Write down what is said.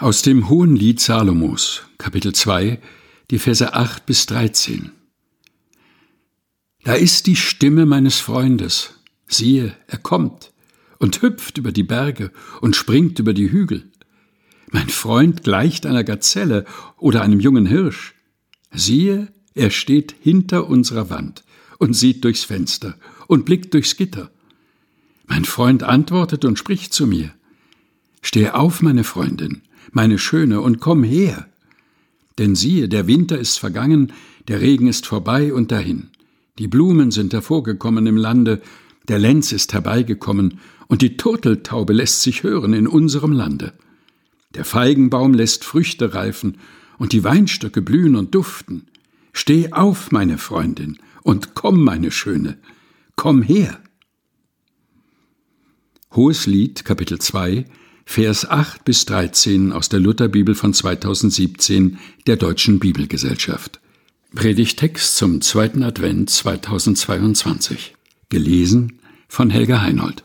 Aus dem Hohen Lied Salomos, Kapitel 2, die Verse 8 bis 13. Da ist die Stimme meines Freundes. Siehe, er kommt und hüpft über die Berge und springt über die Hügel. Mein Freund gleicht einer Gazelle oder einem jungen Hirsch. Siehe, er steht hinter unserer Wand und sieht durchs Fenster und blickt durchs Gitter. Mein Freund antwortet und spricht zu mir. Steh auf, meine Freundin, meine Schöne, und komm her. Denn siehe, der Winter ist vergangen, der Regen ist vorbei und dahin. Die Blumen sind hervorgekommen im Lande, der Lenz ist herbeigekommen, und die Turteltaube lässt sich hören in unserem Lande. Der Feigenbaum lässt Früchte reifen, und die Weinstöcke blühen und duften. Steh auf, meine Freundin, und komm, meine Schöne, komm her. Hohes Lied, Kapitel 2, Vers 8 bis 13 aus der Lutherbibel von 2017 der Deutschen Bibelgesellschaft. Predigtext zum zweiten Advent 2022. Gelesen von Helga Heinold.